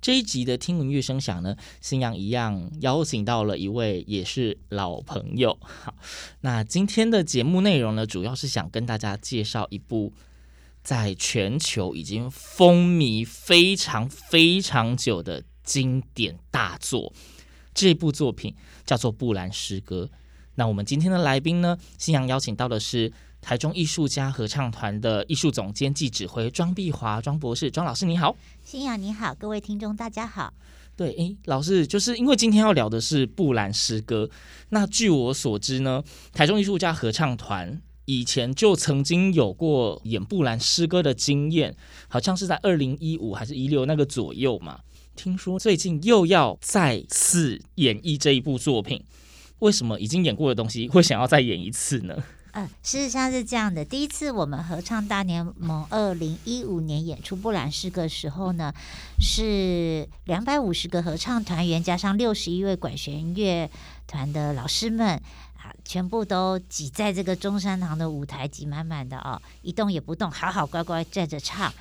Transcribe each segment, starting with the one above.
这一集的听闻乐声响呢，新阳一样邀请到了一位也是老朋友。好，那今天的节目内容呢，主要是想跟大家介绍一部在全球已经风靡非常非常久的经典大作。这部作品叫做《布兰诗歌》。那我们今天的来宾呢，新阳邀请到的是台中艺术家合唱团的艺术总监暨指挥庄碧华庄博士，庄老师你好。新雅你好，各位听众大家好。对，诶，老师，就是因为今天要聊的是布兰诗歌。那据我所知呢，台中艺术家合唱团以前就曾经有过演布兰诗歌的经验，好像是在二零一五还是一六那个左右嘛。听说最近又要再次演绎这一部作品。为什么已经演过的东西会想要再演一次呢？呃，事实上是这样的，第一次我们合唱大联盟二零一五年演出布兰诗歌的时候呢，是两百五十个合唱团员加上六十一位管弦乐团的老师们啊，全部都挤在这个中山堂的舞台，挤满满的哦，一动也不动，好好乖乖站着唱。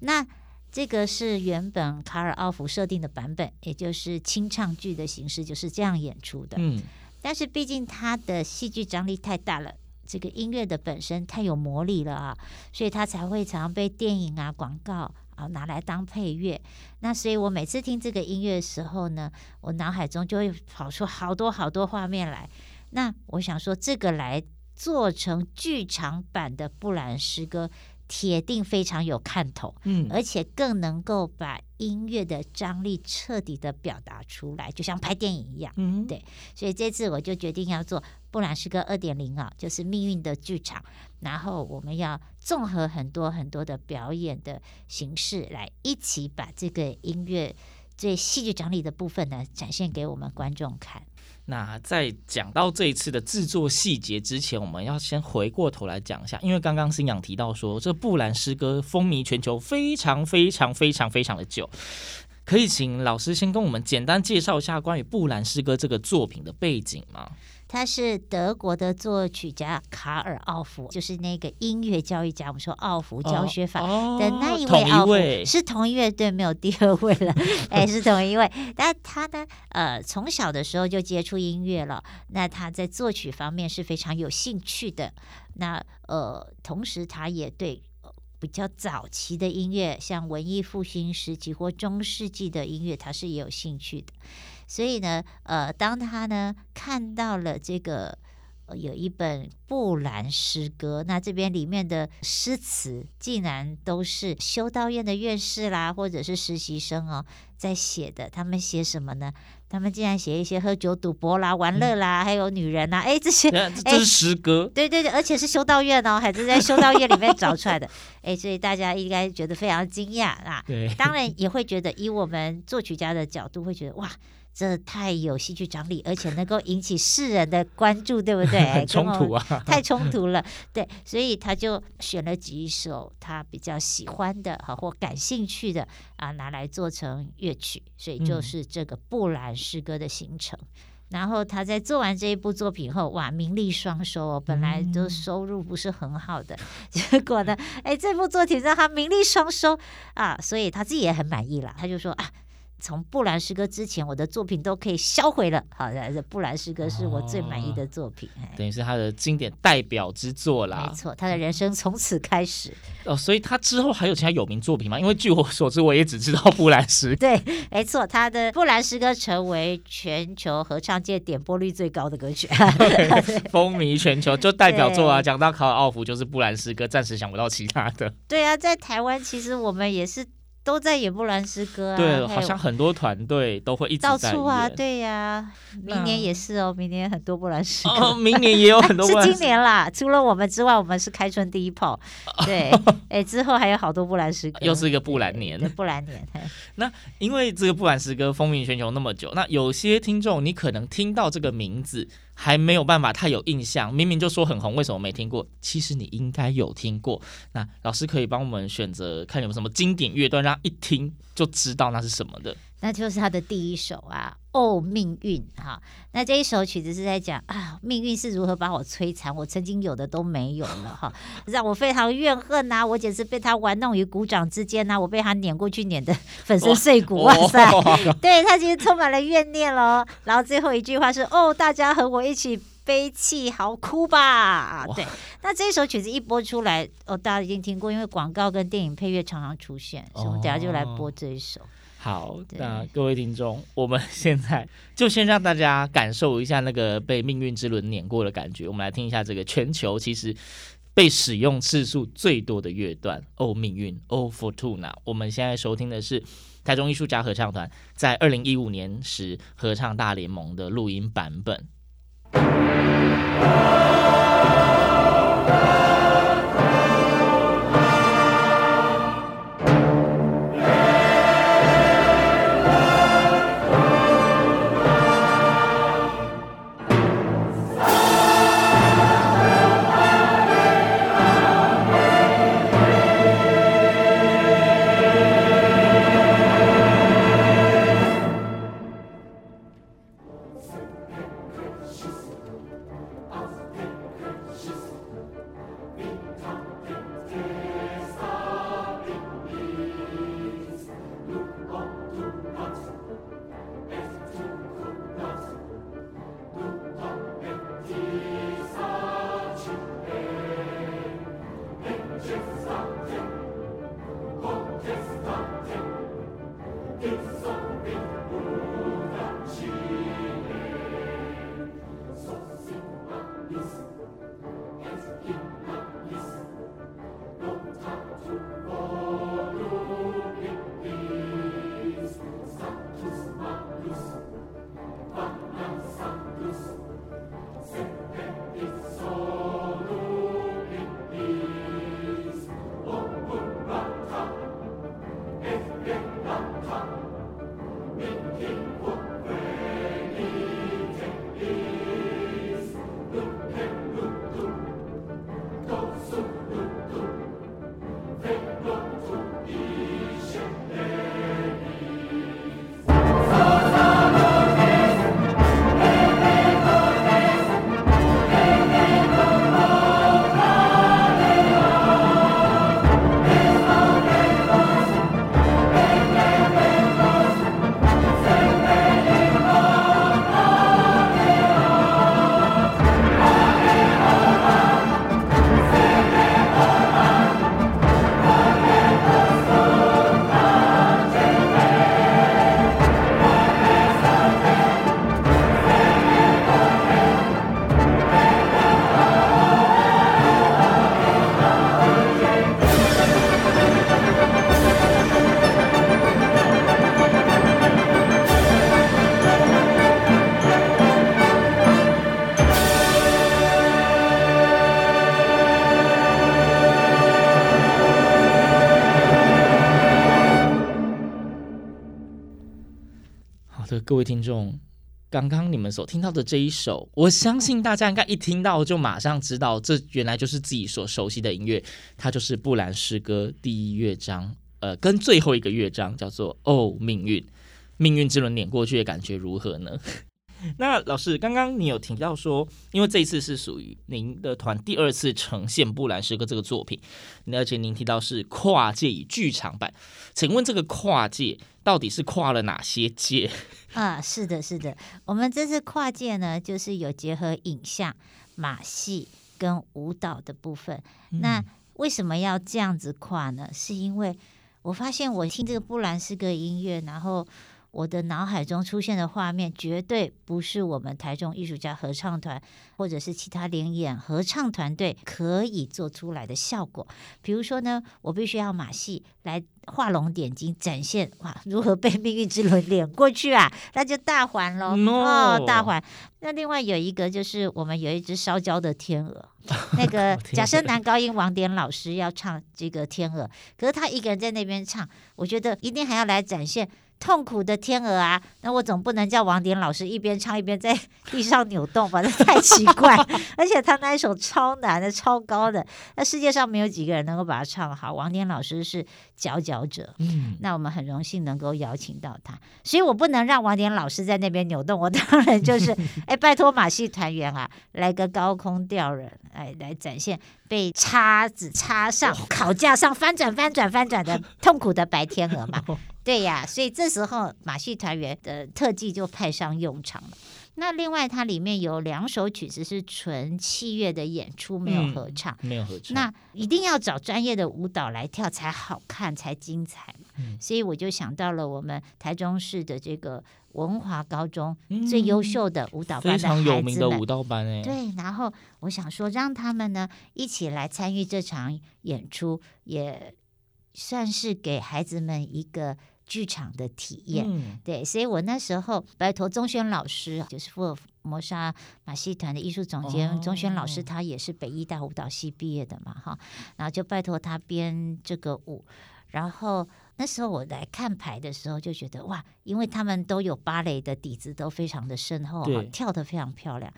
那这个是原本卡尔奥弗设定的版本，也就是清唱剧的形式，就是这样演出的。嗯。但是毕竟它的戏剧张力太大了，这个音乐的本身太有魔力了啊，所以他才会常被电影啊、广告啊拿来当配乐。那所以我每次听这个音乐的时候呢，我脑海中就会跑出好多好多画面来。那我想说，这个来做成剧场版的布兰诗歌。铁定非常有看头，嗯，而且更能够把音乐的张力彻底的表达出来，就像拍电影一样，嗯，对。所以这次我就决定要做布兰诗歌二点零啊，就是命运的剧场。然后我们要综合很多很多的表演的形式，来一起把这个音乐最戏剧张力的部分呢，展现给我们观众看。那在讲到这一次的制作细节之前，我们要先回过头来讲一下，因为刚刚新阳提到说，这布兰诗歌风靡全球非常非常非常非常的久，可以请老师先跟我们简单介绍一下关于布兰诗歌这个作品的背景吗？他是德国的作曲家卡尔奥弗，就是那个音乐教育家。我们说奥弗教学法的那一位奥弗，哦哦、是同一位，对，没有第二位了，哎，是同一位。但他呢，呃，从小的时候就接触音乐了。那他在作曲方面是非常有兴趣的。那呃，同时他也对比较早期的音乐，像文艺复兴时期或中世纪的音乐，他是也有兴趣的。所以呢，呃，当他呢看到了这个，有一本布兰诗歌，那这边里面的诗词竟然都是修道院的院士啦，或者是实习生哦在写的。他们写什么呢？他们竟然写一些喝酒、赌博啦、玩乐啦，嗯、还有女人呐，哎，这些，这是诗歌，对对对，而且是修道院哦，还是在修道院里面找出来的。哎，所以大家应该觉得非常惊讶啊。对，当然也会觉得，以我们作曲家的角度，会觉得哇。这太有戏剧张力，而且能够引起世人的关注，对不对？很冲突啊，太冲突了。对，所以他就选了几首他比较喜欢的哈或感兴趣的啊，拿来做成乐曲，所以就是这个布兰诗歌的形成。嗯、然后他在做完这一部作品后，哇，名利双收哦，本来都收入不是很好的，嗯、结果呢，哎，这部作品让他名利双收啊，所以他自己也很满意了。他就说啊。从布兰诗歌之前，我的作品都可以销毁了。好的，布兰诗歌是我最满意的作品，哦、等于是他的经典代表之作啦。没错，他的人生从此开始。哦，所以他之后还有其他有名作品吗？因为据我所知，我也只知道布兰诗。对，没错，他的布兰诗歌成为全球合唱界点播率最高的歌曲 风靡全球，就代表作啊。讲到卡尔奥夫，就是布兰诗歌，暂时想不到其他的。对啊，在台湾其实我们也是。都在演布兰诗歌啊！对，好像很多团队都会一直。到处啊，对呀、啊，明年也是哦，明年很多布兰诗歌。哦，明年也有很多。是今年啦，除了我们之外，我们是开春第一炮。对，哎，之后还有好多布兰诗歌。又是一个布兰年。布兰年。那因为这个布兰诗歌风靡全球那么久，那有些听众你可能听到这个名字。还没有办法太有印象，明明就说很红，为什么没听过？其实你应该有听过。那老师可以帮我们选择看有没有什么经典乐段，让一听就知道那是什么的。那就是他的第一首啊，哦，命运哈。那这一首曲子是在讲啊，命运是如何把我摧残，我曾经有的都没有了哈，让我非常怨恨呐、啊，我简直被他玩弄于股掌之间呐、啊，我被他碾过去，碾得粉身碎骨，哇塞！对他其实充满了怨念喽。然后最后一句话是哦，大家和我一起悲泣嚎哭吧。对，那这一首曲子一播出来，哦，大家已经听过，因为广告跟电影配乐常常出现，所以我们等下就来播这一首。好，那各位听众，我们 现在就先让大家感受一下那个被命运之轮碾过的感觉。我们来听一下这个全球其实被使用次数最多的乐段《哦命运》哦 Fortuna。我们现在收听的是台中艺术家合唱团在二零一五年时合唱大联盟的录音版本。各位听众，刚刚你们所听到的这一首，我相信大家应该一听到就马上知道，这原来就是自己所熟悉的音乐，它就是布兰诗歌第一乐章，呃，跟最后一个乐章叫做“哦，命运，命运之轮碾过去的感觉如何呢？”那老师，刚刚你有提到说，因为这一次是属于您的团第二次呈现《布兰诗歌》这个作品，而且您提到是跨界与剧场版，请问这个跨界到底是跨了哪些界？啊，是的，是的，我们这次跨界呢，就是有结合影像、马戏跟舞蹈的部分。嗯、那为什么要这样子跨呢？是因为我发现我听这个布兰诗歌音乐，然后。我的脑海中出现的画面绝对不是我们台中艺术家合唱团或者是其他联演合唱团队可以做出来的效果。比如说呢，我必须要马戏来画龙点睛，展现哇如何被命运之轮碾过去啊，那就大环喽哦，大环。那另外有一个就是我们有一只烧焦的天鹅，那个假设男高音王典老师要唱这个天鹅，可是他一个人在那边唱，我觉得一定还要来展现。痛苦的天鹅啊，那我总不能叫王典老师一边唱一边在地上扭动吧？那太奇怪。而且他那一首超难的、超高的，那世界上没有几个人能够把它唱好。王典老师是佼佼者，嗯，那我们很荣幸能够邀请到他，所以我不能让王典老师在那边扭动，我当然就是 哎，拜托马戏团员啊，来个高空吊人，哎，来展现被叉子插上烤架上翻转、翻转、翻转的痛苦的白天鹅嘛。对呀，所以这时候马戏团员的特技就派上用场了。那另外，它里面有两首曲子是纯器乐的演出，没有合唱，嗯、没有合唱。那一定要找专业的舞蹈来跳才好看，才精彩嘛。嗯、所以我就想到了我们台中市的这个文华高中最优秀的舞蹈班的孩子们，非常有名的舞蹈班哎。对，然后我想说，让他们呢一起来参与这场演出，也算是给孩子们一个。剧场的体验，嗯、对，所以我那时候拜托钟轩老师，就是福尔摩沙马戏团的艺术总监钟轩、哦、老师，他也是北医大舞蹈系毕业的嘛，哈，然后就拜托他编这个舞，然后那时候我来看牌的时候就觉得哇，因为他们都有芭蕾的底子，都非常的深厚，对跳得非常漂亮。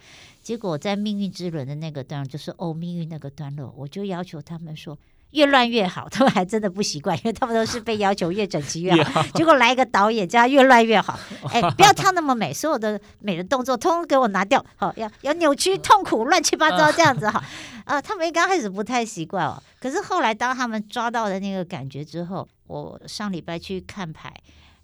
结果在命运之轮的那个段落，就是哦命运那个段落，我就要求他们说。越乱越好，他们还真的不习惯，因为他们都是被要求越整齐越好。结果来一个导演叫他越乱越好，哎，不要跳那么美，所有的美的动作通通给我拿掉，好，要要扭曲、痛苦、乱七八糟这样子 哈。呃，他们刚开始不太习惯哦，可是后来当他们抓到的那个感觉之后，我上礼拜去看牌，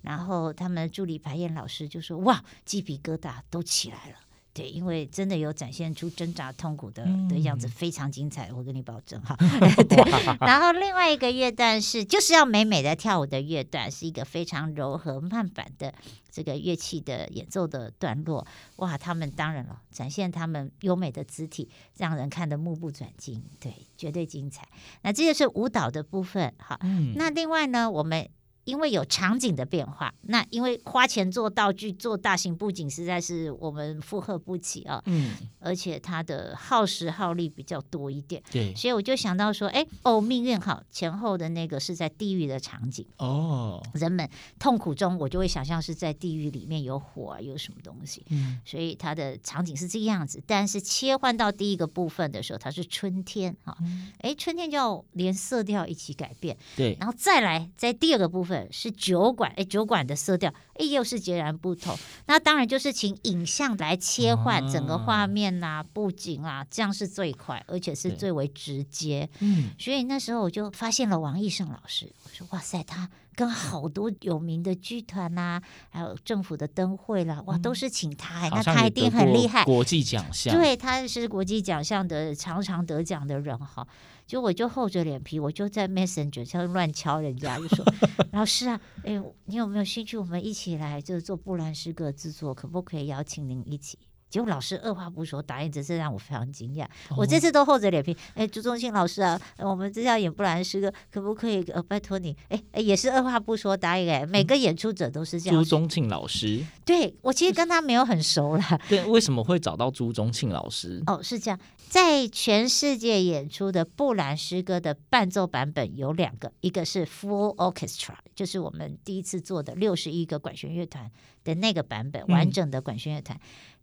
然后他们助理排演老师就说：“哇，鸡皮疙瘩都起来了。”对，因为真的有展现出挣扎痛苦的的样子，非常精彩，我跟你保证哈。对，然后另外一个乐段是就是要美美的跳舞的乐段，是一个非常柔和慢板的这个乐器的演奏的段落。哇，他们当然了，展现他们优美的肢体，让人看得目不转睛。对，绝对精彩。那这就是舞蹈的部分。好，那另外呢，我们。因为有场景的变化，那因为花钱做道具、做大型布景，实在是我们负荷不起啊。嗯，而且它的耗时耗力比较多一点。对，所以我就想到说，哎，哦，命运好前后的那个是在地狱的场景哦，人们痛苦中，我就会想象是在地狱里面有火啊，有什么东西。嗯，所以它的场景是这个样子。但是切换到第一个部分的时候，它是春天啊。哎，春天就要连色调一起改变。对，然后再来在第二个部分。是酒馆，哎，酒馆的色调，哎，又是截然不同。那当然就是请影像来切换整个画面啊，布景啊，这样是最快，而且是最为直接。嗯，所以那时候我就发现了王义胜老师，我说哇塞，他跟好多有名的剧团呐，还有政府的灯会啦，哇，都是请他，那他一定很厉害，国际奖项，对，他是国际奖项的常常得奖的人哈。就我就厚着脸皮，我就在 Messenger 上乱敲人家，就说 老师啊，哎，你有没有兴趣？我们一起来就是做布兰诗歌制作，可不可以邀请您一起？结果老师二话不说答应，真是让我非常惊讶。哦、我这次都厚着脸皮，哎，朱宗庆老师啊，我们这要演布兰诗歌，可不可以？呃，拜托你，哎，也是二话不说答应。哎，每个演出者都是这样。朱宗庆老师，对我其实跟他没有很熟啦。对，为什么会找到朱宗庆老师？哦，是这样，在全世界演出的布兰诗歌的伴奏版本有两个，一个是 Full Orchestra，就是我们第一次做的六十一个管弦乐团的那个版本，完整的管弦乐团。嗯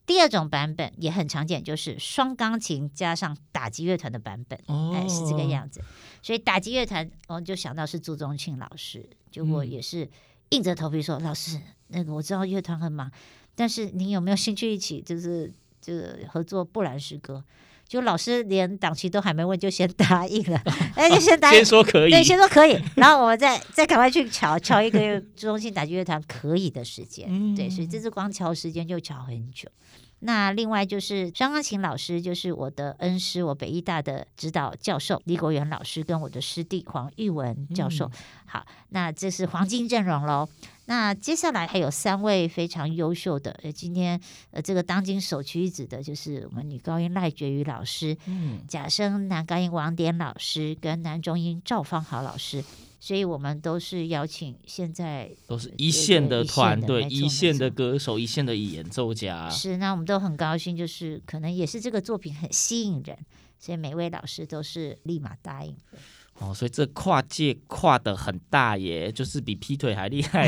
第二种版本也很常见，就是双钢琴加上打击乐团的版本，哦、哎，是这个样子。所以打击乐团，我就想到是朱宗庆老师，结果也是硬着头皮说：“嗯、老师，那个我知道乐团很忙，但是你有没有兴趣一起就是就是合作布兰诗歌？就老师连档期都还没问，就先 答应了，哎，就先答应，先说可以，对，先说可以，然后我们再再赶快去瞧瞧一个中心打击乐团可以的时间，嗯、对，所以这次光瞧时间就瞧很久。那另外就是双钢琴老师，就是我的恩师，我北艺大的指导教授李国元老师，跟我的师弟黄玉文教授。嗯、好，那这是黄金阵容喽。那接下来还有三位非常优秀的，呃，今天呃这个当今首屈一指的就是我们女高音赖觉瑜老师，嗯，假声男高音王典老师跟男中音赵方豪老师。所以我们都是邀请现在都是一线的团队、一线的歌手、一线的演奏家。是，那我们都很高兴，就是可能也是这个作品很吸引人，所以每位老师都是立马答应的。哦，所以这跨界跨的很大耶，就是比劈腿还厉害。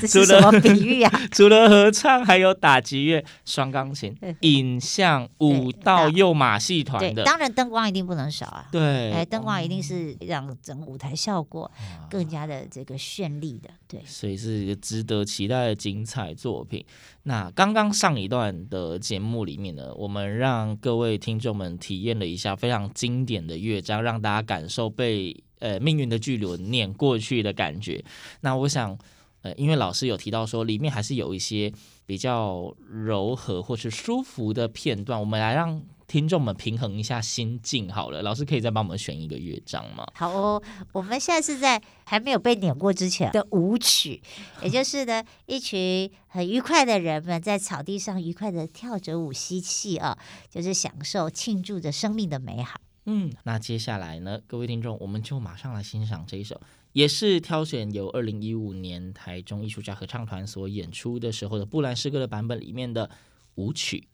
这是什么比喻啊？除了合唱，还有打击乐、双钢琴、影像、舞蹈、又马戏团的。当然灯光一定不能少啊。对，哎，灯光一定是让整个舞台效果更加的这个绚丽的。对，所以是一个值得期待的精彩作品。那刚刚上一段的节目里面呢，我们让各位听众们体验了一下非常经典的乐章，让大家感受被呃命运的巨轮碾过去的感觉。那我想，呃，因为老师有提到说里面还是有一些比较柔和或是舒服的片段，我们来让。听众们平衡一下心境好了，老师可以再帮我们选一个乐章吗？好哦，我们现在是在还没有被碾过之前的舞曲，也就是呢，一群很愉快的人们在草地上愉快的跳着舞吸气啊，就是享受庆祝着生命的美好。嗯，那接下来呢，各位听众，我们就马上来欣赏这一首，也是挑选由二零一五年台中艺术家合唱团所演出的时候的布兰诗歌的版本里面的舞曲。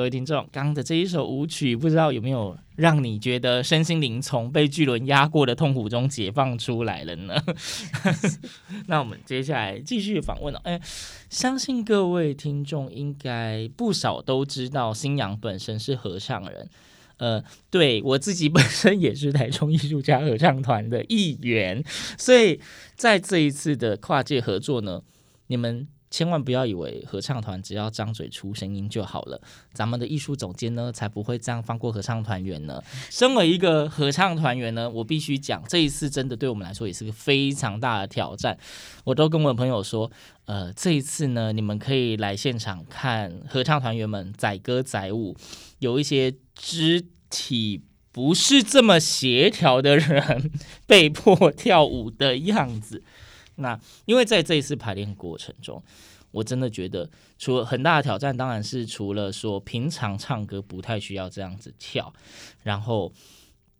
各位听众，刚刚的这一首舞曲，不知道有没有让你觉得身心灵从被巨轮压过的痛苦中解放出来了呢？那我们接下来继续访问了。哎，相信各位听众应该不少都知道，星洋本身是合唱人。呃，对，我自己本身也是台中艺术家合唱团的一员，所以在这一次的跨界合作呢，你们。千万不要以为合唱团只要张嘴出声音就好了，咱们的艺术总监呢才不会这样放过合唱团员呢。身为一个合唱团员呢，我必须讲，这一次真的对我们来说也是个非常大的挑战。我都跟我的朋友说，呃，这一次呢，你们可以来现场看合唱团员们载歌载舞，有一些肢体不是这么协调的人 被迫跳舞的样子。那因为在这一次排练过程中，我真的觉得，除了很大的挑战，当然是除了说平常唱歌不太需要这样子跳，然后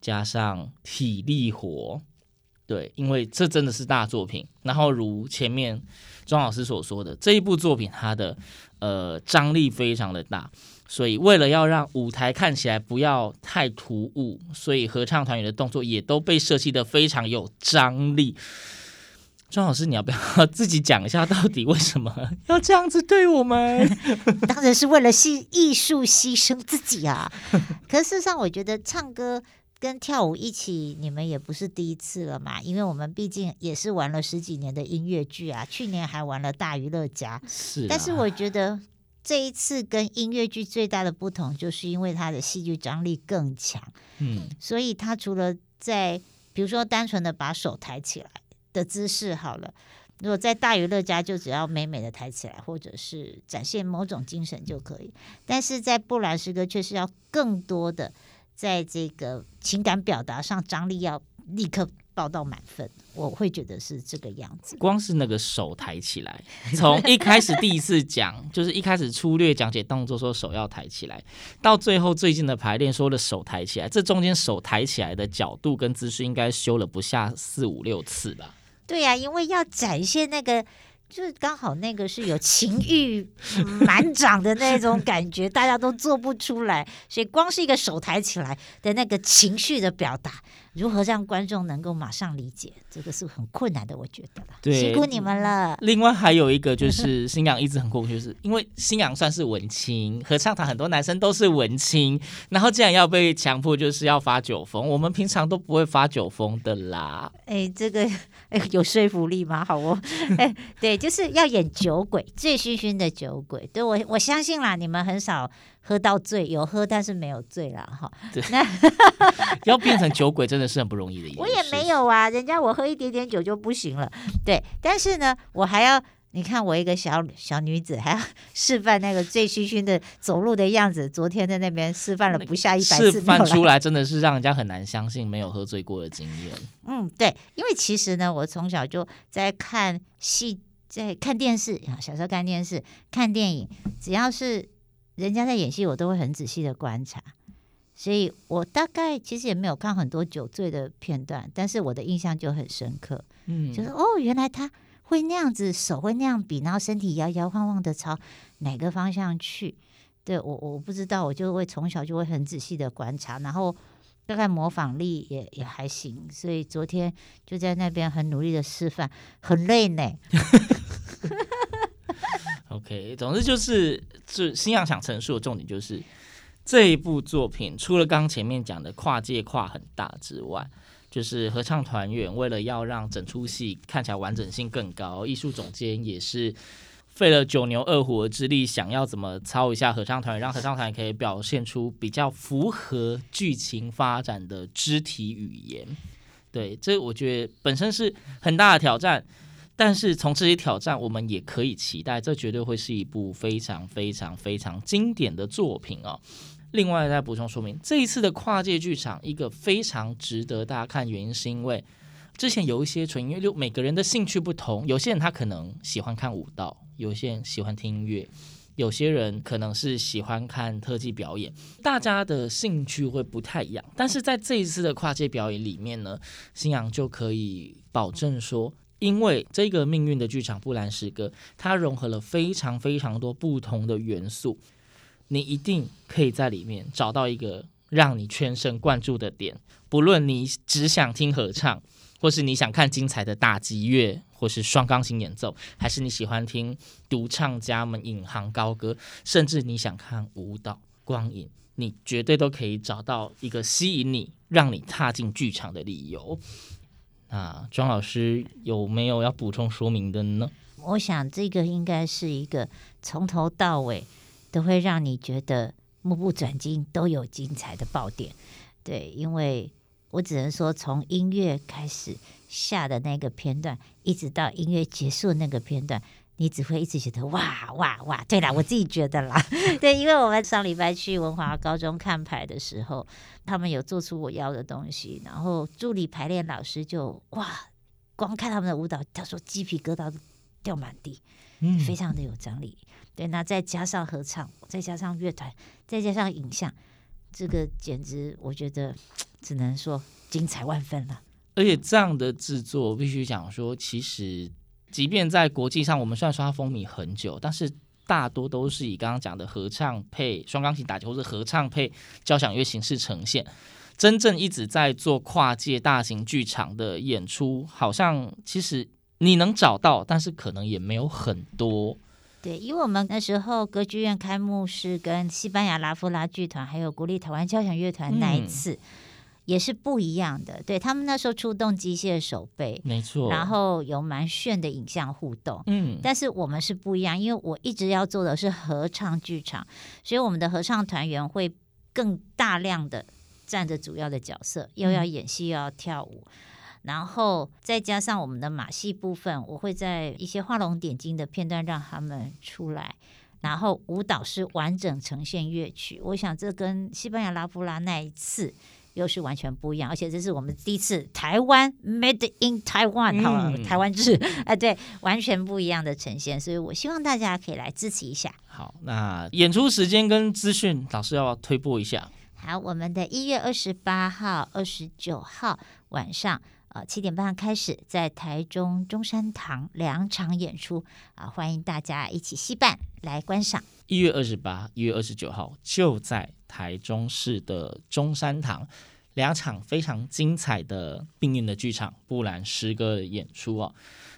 加上体力活，对，因为这真的是大作品。然后如前面庄老师所说的，这一部作品它的呃张力非常的大，所以为了要让舞台看起来不要太突兀，所以合唱团员的动作也都被设计得非常有张力。庄老师，你要不要自己讲一下，到底为什么要这样子对我们？当然是为了牺艺术牺牲自己啊！可事实上，我觉得唱歌跟跳舞一起，你们也不是第一次了嘛。因为我们毕竟也是玩了十几年的音乐剧啊，去年还玩了大娱乐家。是，但是我觉得这一次跟音乐剧最大的不同，就是因为它的戏剧张力更强。嗯，所以它除了在比如说单纯的把手抬起来。的姿势好了，如果在大娱乐家就只要美美的抬起来，或者是展现某种精神就可以。但是在布兰诗歌却是要更多的在这个情感表达上张力要立刻报到满分，我会觉得是这个样子。光是那个手抬起来，从一开始第一次讲，就是一开始粗略讲解动作说手要抬起来，到最后最近的排练说的手抬起来，这中间手抬起来的角度跟姿势应该修了不下四五六次吧。对呀、因为要展现那个，就是刚好那个是有情欲满涨的那种感觉，大家都做不出来，所以光是一个手抬起来的那个情绪的表达。如何让观众能够马上理解，这个是很困难的，我觉得。对，辛苦你们了。另外还有一个就是 新阳一直很过分，就是因为新阳算是文青，合唱团很多男生都是文青，然后既然要被强迫就是要发酒疯，我们平常都不会发酒疯的啦。哎，这个 哎有说服力吗？好哦，哎，对，就是要演酒鬼，醉醺醺的酒鬼。对我我相信啦，你们很少。喝到醉，有喝但是没有醉啦。哈。对，那 要变成酒鬼真的是很不容易的一件事。我也没有啊，人家我喝一点点酒就不行了。对，但是呢，我还要你看我一个小小女子还要 示范那个醉醺醺的走路的样子。昨天在那边示范了不下一百次，示范出来真的是让人家很难相信没有喝醉过的经验。嗯，对，因为其实呢，我从小就在看戏，在看电视，小时候看电视、看电影，只要是。人家在演戏，我都会很仔细的观察，所以我大概其实也没有看很多酒醉的片段，但是我的印象就很深刻，嗯，就是哦，原来他会那样子，手会那样比，然后身体摇摇晃晃的朝哪个方向去，对，我我不知道，我就会从小就会很仔细的观察，然后大概模仿力也也还行，所以昨天就在那边很努力的示范，很累呢。OK，总之就是，就新阳想陈述的重点就是，这一部作品除了刚前面讲的跨界跨很大之外，就是合唱团员为了要让整出戏看起来完整性更高，艺术总监也是费了九牛二虎之力，想要怎么操一下合唱团，让合唱团可以表现出比较符合剧情发展的肢体语言。对，这我觉得本身是很大的挑战。但是从这些挑战，我们也可以期待，这绝对会是一部非常非常非常经典的作品哦。另外再补充说明，这一次的跨界剧场一个非常值得大家看，原因是因为之前有一些纯音乐，就每个人的兴趣不同，有些人他可能喜欢看舞蹈，有些人喜欢听音乐，有些人可能是喜欢看特技表演，大家的兴趣会不太一样。但是在这一次的跨界表演里面呢，新阳就可以保证说。因为这个命运的剧场布兰诗歌，它融合了非常非常多不同的元素，你一定可以在里面找到一个让你全神贯注的点。不论你只想听合唱，或是你想看精彩的打击乐，或是双钢琴演奏，还是你喜欢听独唱家们引吭高歌，甚至你想看舞蹈光影，你绝对都可以找到一个吸引你、让你踏进剧场的理由。啊，庄老师有没有要补充说明的呢？我想这个应该是一个从头到尾都会让你觉得目不转睛都有精彩的爆点。对，因为我只能说从音乐开始下的那个片段，一直到音乐结束的那个片段。你只会一直觉得哇哇哇！对啦，我自己觉得啦，对，因为我们上礼拜去文华高中看牌的时候，他们有做出我要的东西，然后助理排练老师就哇，光看他们的舞蹈，他说鸡皮疙瘩掉满地，嗯，非常的有张力。对，那再加上合唱，再加上乐团，再加上影像，这个简直我觉得只能说精彩万分了。而且这样的制作，必须讲说，其实即便在国际上，我们虽然说它风靡很久，但是大多都是以刚刚讲的合唱配双钢琴打击，或者合唱配交响乐形式呈现。真正一直在做跨界大型剧场的演出，好像其实你能找到，但是可能也没有很多。对，因为我们那时候歌剧院开幕式跟西班牙拉夫拉剧团还有国立台湾交响乐团那一次。也是不一样的，对，他们那时候出动机械手背，没错，然后有蛮炫的影像互动，嗯，但是我们是不一样，因为我一直要做的是合唱剧场，所以我们的合唱团员会更大量的占着主要的角色，又要演戏又要跳舞，嗯，然后再加上我们的马戏部分，我会在一些画龙点睛的片段让他们出来，然后舞蹈是完整呈现乐曲，我想这跟西班牙拉夫拉那一次。又是完全不一样，而且这是我们第一次台湾 Made in Taiwan 哈、嗯，台湾制啊，对，完全不一样的呈现，所以我希望大家可以来支持一下。好，那演出时间跟资讯，老师要推播一下。好，我们的一月二十八号、二十九号晚上，呃，七点半开始，在台中中山堂两场演出啊，欢迎大家一起携伴来观赏。一月二十八、一月二十九号就在台中市的中山堂，两场非常精彩的命运的剧场布兰诗歌的演出哦。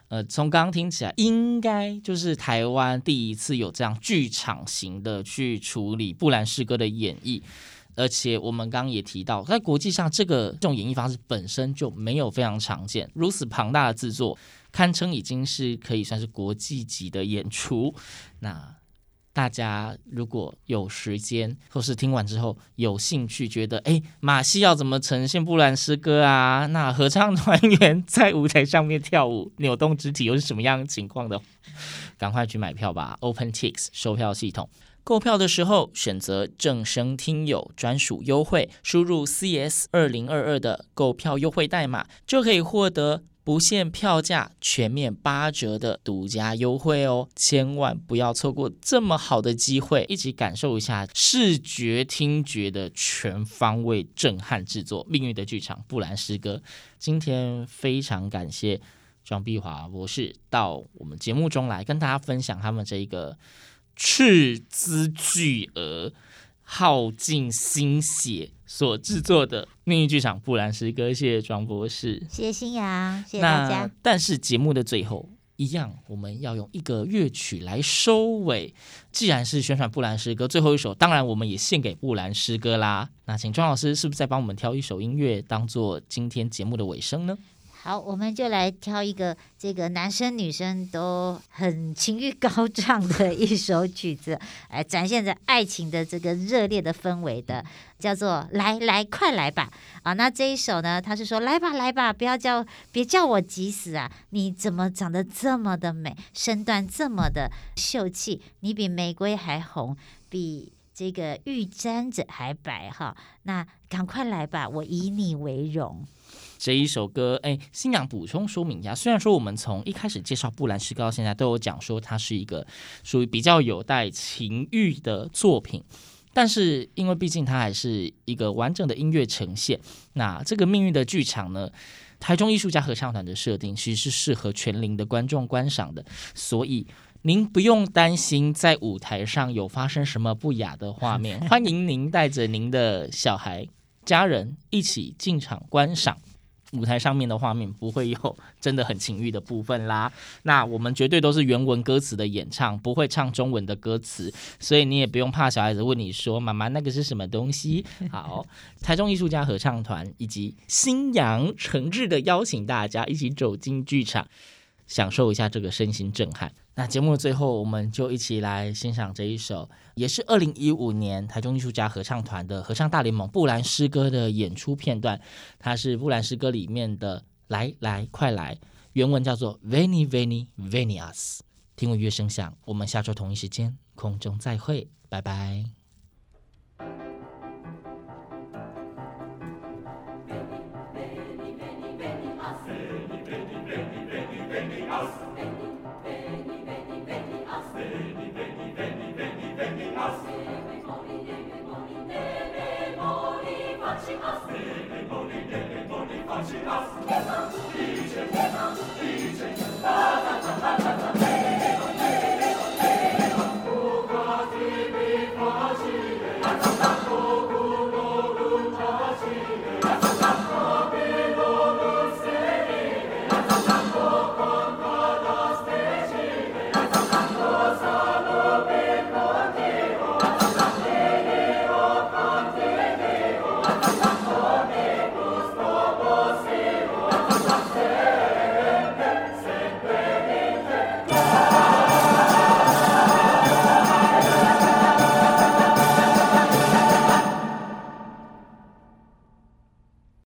呃，从刚刚听起来，应该就是台湾第一次有这样剧场型的去处理布兰诗歌的演绎，而且我们刚刚也提到，在国际上这个这种演绎方式本身就没有非常常见，如此庞大的制作，堪称已经是可以算是国际级的演出。那大家如果有时间，或是听完之后有兴趣，觉得哎，马戏要怎么呈现布兰诗歌啊？那合唱团员在舞台上面跳舞、扭动肢体又是什么样的情况的？赶快去买票吧！OpenTix 售票系统，购票的时候选择正声听友专属优惠，输入 CS 二零二二的购票优惠代码，就可以获得。不限票价，全面八折的独家优惠哦！千万不要错过这么好的机会，一起感受一下视觉、听觉的全方位震撼制作。命运的剧场，布兰诗歌。今天非常感谢庄碧华博士到我们节目中来跟大家分享他们这一个斥资巨额。耗尽心血所制作的命运剧场布兰诗歌，谢谢庄博士，谢谢新阳，谢谢大家。但是节目的最后一样，我们要用一个乐曲来收尾。既然是宣传布兰诗歌最后一首，当然我们也献给布兰诗歌啦。那请庄老师是不是再帮我们挑一首音乐，当做今天节目的尾声呢？好，我们就来挑一个这个男生女生都很情欲高涨的一首曲子，来展现着爱情的这个热烈的氛围的，叫做“来来快来吧”啊。那这一首呢，他是说“来吧来吧，不要叫别叫我急死啊！你怎么长得这么的美，身段这么的秀气，你比玫瑰还红，比这个玉簪子还白哈。那赶快来吧，我以你为荣。”这一首歌，哎，新娘补充说明一下，虽然说我们从一开始介绍布兰诗歌到现在都有讲说它是一个属于比较有带情欲的作品，但是因为毕竟它还是一个完整的音乐呈现，那这个命运的剧场呢，台中艺术家合唱团的设定其实是适合全龄的观众观赏的，所以您不用担心在舞台上有发生什么不雅的画面，欢迎您带着您的小孩、家人一起进场观赏。舞台上面的画面不会有真的很情欲的部分啦。那我们绝对都是原文歌词的演唱，不会唱中文的歌词，所以你也不用怕小孩子问你说：“妈妈，那个是什么东西？” 好，台中艺术家合唱团以及新阳诚挚的邀请大家一起走进剧场，享受一下这个身心震撼。那节目的最后，我们就一起来欣赏这一首，也是二零一五年台中艺术家合唱团的合唱大联盟布兰诗歌的演出片段。它是布兰诗歌里面的“来来快来”，原文叫做 “Veni Veni Venias”。听闻乐声响，我们下周同一时间空中再会，拜拜。as veni veni veni Faci as! Dice! Dice! Da da da da da da!